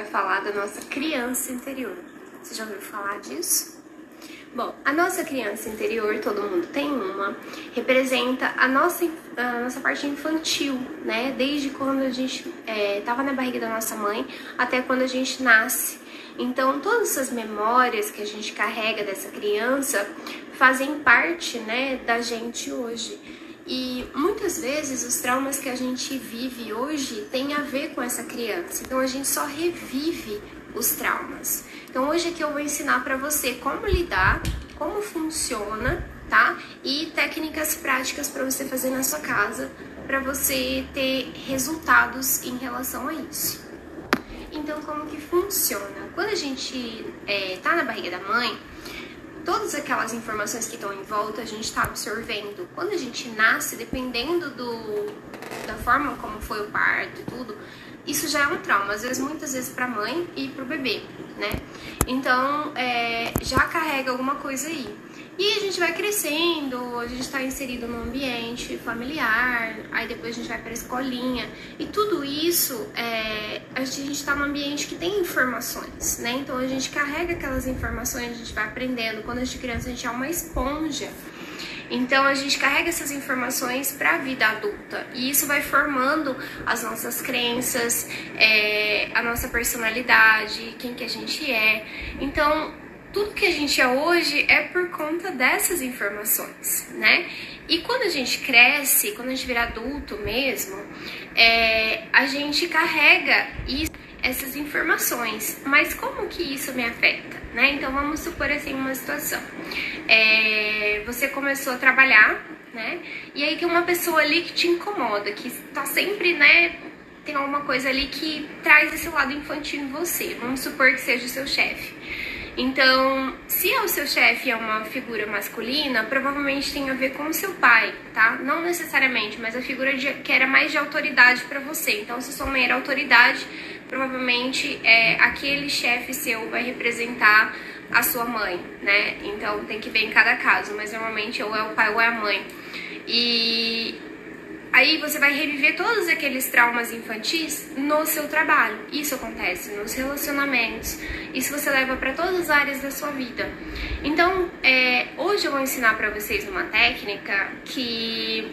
vai falar da nossa criança interior. Você já ouviu falar disso? Bom, a nossa criança interior, todo mundo tem uma, representa a nossa, a nossa parte infantil, né? Desde quando a gente estava é, na barriga da nossa mãe até quando a gente nasce. Então, todas essas memórias que a gente carrega dessa criança fazem parte, né, da gente hoje. E muitas vezes os traumas que a gente vive hoje têm a ver com essa criança. Então a gente só revive os traumas. Então hoje aqui eu vou ensinar para você como lidar, como funciona, tá? E técnicas práticas para você fazer na sua casa, para você ter resultados em relação a isso. Então como que funciona? Quando a gente é, tá na barriga da mãe, todas aquelas informações que estão em volta a gente está absorvendo. Quando a gente nasce, dependendo do, da forma como foi o parto e tudo, isso já é um trauma, às vezes, muitas vezes para a mãe e para o bebê, né? Então, é, já carrega alguma coisa aí. E a gente vai crescendo, a gente está inserido no ambiente familiar, aí depois a gente vai para a escolinha. E tudo isso, é, a gente está num ambiente que tem informações, né? Então a gente carrega aquelas informações, a gente vai aprendendo. Quando a gente é criança, a gente é uma esponja. Então a gente carrega essas informações para a vida adulta e isso vai formando as nossas crenças, é, a nossa personalidade, quem que a gente é. Então tudo que a gente é hoje é por conta dessas informações, né? E quando a gente cresce, quando a gente vira adulto mesmo, é, a gente carrega isso, essas informações. Mas como que isso me afeta, né? Então vamos supor assim uma situação. É, você começou a trabalhar, né? E aí tem uma pessoa ali que te incomoda, que está sempre, né? Tem alguma coisa ali que traz esse lado infantil em você. Vamos supor que seja o seu chefe. Então, se o seu chefe é uma figura masculina, provavelmente tem a ver com o seu pai, tá? Não necessariamente, mas a figura de, que era mais de autoridade para você. Então, se sua mãe era autoridade, provavelmente é, aquele chefe seu vai representar a sua mãe, né? Então, tem que ver em cada caso, mas normalmente ou é o pai ou é a mãe. E Aí você vai reviver todos aqueles traumas infantis no seu trabalho. Isso acontece nos relacionamentos. Isso você leva para todas as áreas da sua vida. Então, é, hoje eu vou ensinar para vocês uma técnica que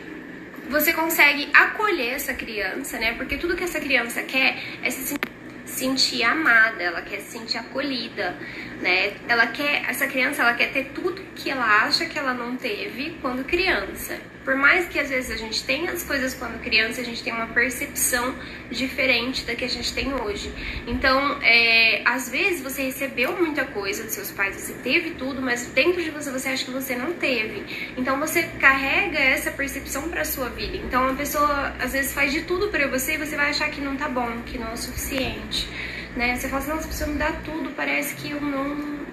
você consegue acolher essa criança, né? Porque tudo que essa criança quer é se sentir amada, ela quer se sentir acolhida, né? Ela quer, essa criança, ela quer ter tudo que ela acha que ela não teve quando criança por mais que às vezes a gente tenha as coisas quando criança, a gente tem uma percepção diferente da que a gente tem hoje. Então, é, às vezes você recebeu muita coisa dos seus pais, você teve tudo, mas dentro de você você acha que você não teve. Então você carrega essa percepção para sua vida. Então a pessoa às vezes faz de tudo para você e você vai achar que não tá bom, que não é o suficiente. Né? Você fala assim, nossa, a pessoa me dá tudo, parece que eu não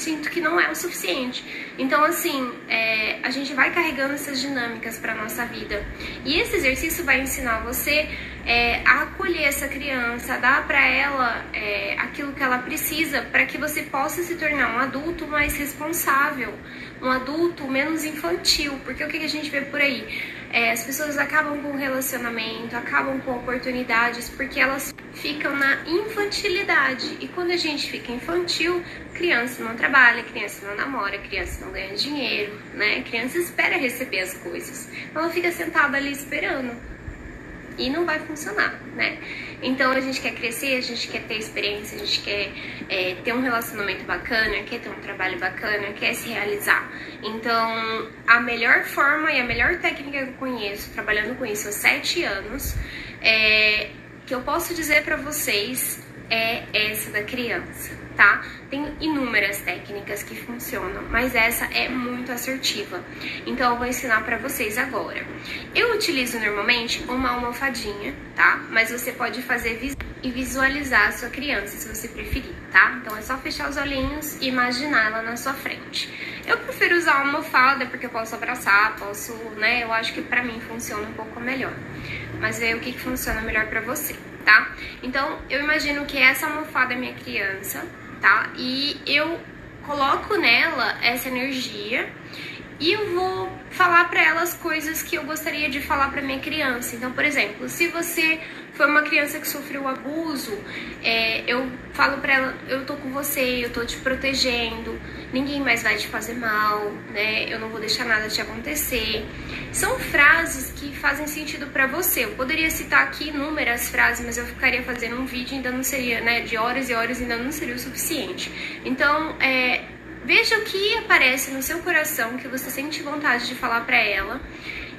sinto que não é o suficiente. Então, assim, é, a gente vai carregando essas dinâmicas para nossa vida. E esse exercício vai ensinar você é, a acolher essa criança, a dar para ela é, aquilo que ela precisa para que você possa se tornar um adulto mais responsável, um adulto menos infantil. Porque o que a gente vê por aí? É, as pessoas acabam com relacionamento, acabam com oportunidades porque elas ficam na infantilidade. E quando a gente fica infantil, criança não trabalha, criança não namora, criança não ganha dinheiro, né? Criança espera receber as coisas. Ela fica sentada ali esperando e não vai funcionar, né? Então a gente quer crescer, a gente quer ter experiência, a gente quer é, ter um relacionamento bacana, quer ter um trabalho bacana, quer se realizar. Então a melhor forma e a melhor técnica que eu conheço, trabalhando com isso há sete anos, é, que eu posso dizer para vocês é essa da criança tá? Tem inúmeras técnicas que funcionam, mas essa é muito assertiva. Então eu vou ensinar para vocês agora. Eu utilizo normalmente uma almofadinha, tá? Mas você pode fazer e visualizar a sua criança, se você preferir, tá? Então é só fechar os olhinhos e imaginar ela na sua frente. Eu prefiro usar uma almofada porque eu posso abraçar, posso, né? Eu acho que pra mim funciona um pouco melhor. Mas ver o que, que funciona melhor pra você, tá? Então eu imagino que essa almofada é minha criança, tá? E eu coloco nela essa energia e eu vou falar para elas coisas que eu gostaria de falar para minha criança. Então, por exemplo, se você foi uma criança que sofreu abuso, é, eu falo para ela, eu tô com você, eu tô te protegendo, ninguém mais vai te fazer mal, né? Eu não vou deixar nada te acontecer. São frases que fazem sentido para você. Eu poderia citar aqui inúmeras frases, mas eu ficaria fazendo um vídeo ainda não seria, né, de horas e horas ainda não seria o suficiente. Então, é, Veja o que aparece no seu coração que você sente vontade de falar para ela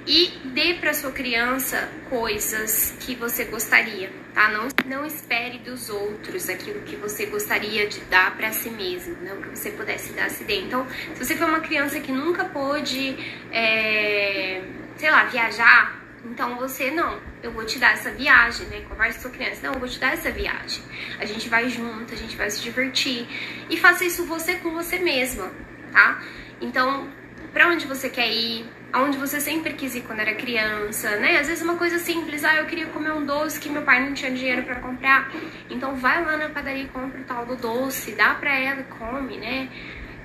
e dê para sua criança coisas que você gostaria, tá? Não, não espere dos outros aquilo que você gostaria de dar para si mesmo, não que você pudesse dar se dê. Então, se você for uma criança que nunca pôde, é, sei lá, viajar, então você não, eu vou te dar essa viagem, né? Conversa com sua criança, não, eu vou te dar essa viagem. A gente vai junto, a gente vai se divertir. E faça isso você com você mesma, tá? Então, pra onde você quer ir? Aonde você sempre quis ir quando era criança, né? Às vezes uma coisa simples, ah, eu queria comer um doce que meu pai não tinha dinheiro para comprar. Então vai lá na padaria e compra o tal do doce, dá pra ela e come, né?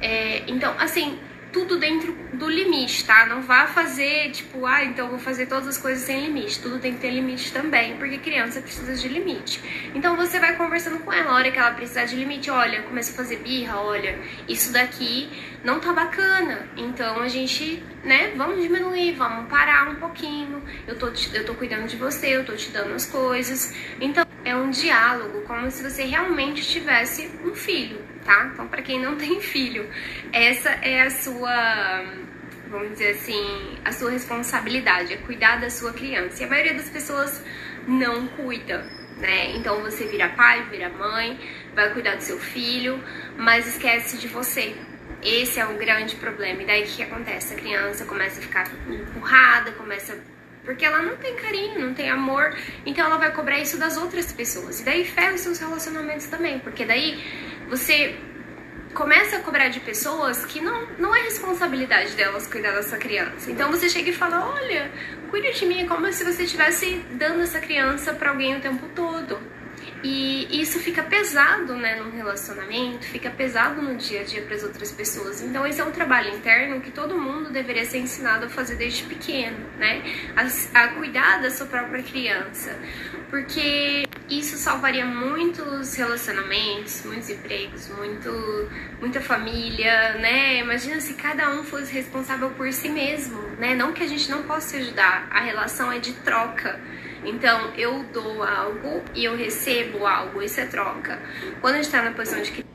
É, então, assim, tudo dentro do limite, tá? Não vá fazer, tipo, ah, então vou fazer todas as coisas sem limite. Tudo tem que ter limite também, porque criança precisa de limite. Então você vai conversando com ela, a hora que ela precisar de limite, olha, começa a fazer birra, olha, isso daqui não tá bacana. Então a gente, né, vamos diminuir, vamos parar um pouquinho. Eu tô, te, eu tô cuidando de você, eu tô te dando as coisas. Então é um diálogo, como se você realmente tivesse um filho tá? Então, para quem não tem filho, essa é a sua, vamos dizer assim, a sua responsabilidade, é cuidar da sua criança. E a maioria das pessoas não cuida, né? Então você vira pai, vira mãe, vai cuidar do seu filho, mas esquece de você. Esse é o grande problema. E daí o que acontece? A criança começa a ficar empurrada, começa porque ela não tem carinho, não tem amor, então ela vai cobrar isso das outras pessoas. E daí ferra os seus relacionamentos também, porque daí você começa a cobrar de pessoas que não, não é responsabilidade delas cuidar dessa criança. Então você chega e fala: Olha, cuide de mim, é como se você estivesse dando essa criança para alguém o tempo todo. E isso fica pesado, né, no relacionamento, fica pesado no dia a dia para as outras pessoas. Então esse é um trabalho interno que todo mundo deveria ser ensinado a fazer desde pequeno, né? A, a cuidar da sua própria criança, porque isso salvaria muitos relacionamentos, muitos empregos, muito, muita família, né? Imagina se cada um fosse responsável por si mesmo, né? Não que a gente não possa ajudar, a relação é de troca. Então, eu dou algo e eu recebo algo, isso é troca. Quando a gente tá na posição de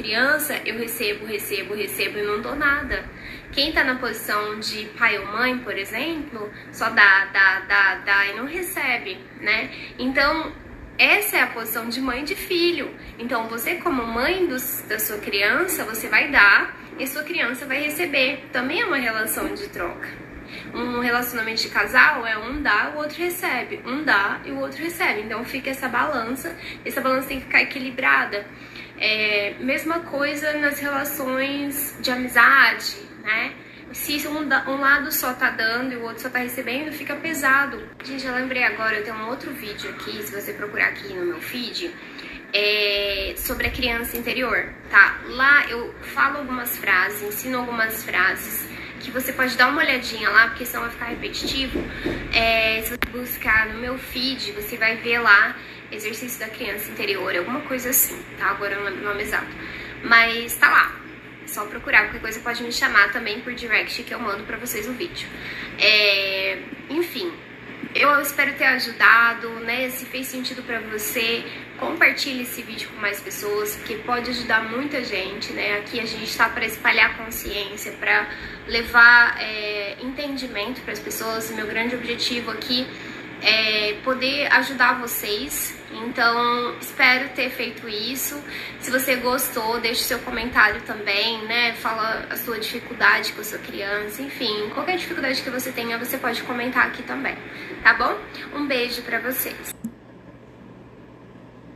criança, eu recebo, recebo, recebo e não dou nada. Quem tá na posição de pai ou mãe, por exemplo, só dá, dá, dá, dá e não recebe, né? Então, essa é a posição de mãe de filho. Então, você como mãe da sua criança, você vai dar e sua criança vai receber. Também é uma relação de troca. Um relacionamento de casal é um dá, o outro recebe. Um dá e o outro recebe. Então fica essa balança. Essa balança tem que ficar equilibrada. É, mesma coisa nas relações de amizade, né? Se um, um, lado só tá dando e o outro só tá recebendo, fica pesado. Gente, eu lembrei agora, eu tenho um outro vídeo aqui, se você procurar aqui no meu feed, é, sobre a criança interior, tá? Lá eu falo algumas frases, ensino algumas frases que você pode dar uma olhadinha lá, porque senão vai ficar repetitivo. É, se você buscar no meu feed, você vai ver lá exercício da criança interior, alguma coisa assim, tá? Agora eu não lembro o nome exato. Mas tá lá. Só procurar, qualquer coisa pode me chamar também por direct que eu mando pra vocês o vídeo. É, enfim, eu espero ter ajudado, né? Se fez sentido para você, compartilhe esse vídeo com mais pessoas, porque pode ajudar muita gente, né? Aqui a gente está para espalhar consciência, para levar é, entendimento para as pessoas. Meu grande objetivo aqui é poder ajudar vocês. Então, espero ter feito isso. Se você gostou, deixe seu comentário também, né? Fala a sua dificuldade com a sua criança, enfim, qualquer dificuldade que você tenha, você pode comentar aqui também, tá bom? Um beijo para vocês.